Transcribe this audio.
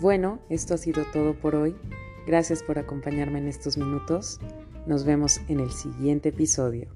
Bueno, esto ha sido todo por hoy. Gracias por acompañarme en estos minutos. Nos vemos en el siguiente episodio.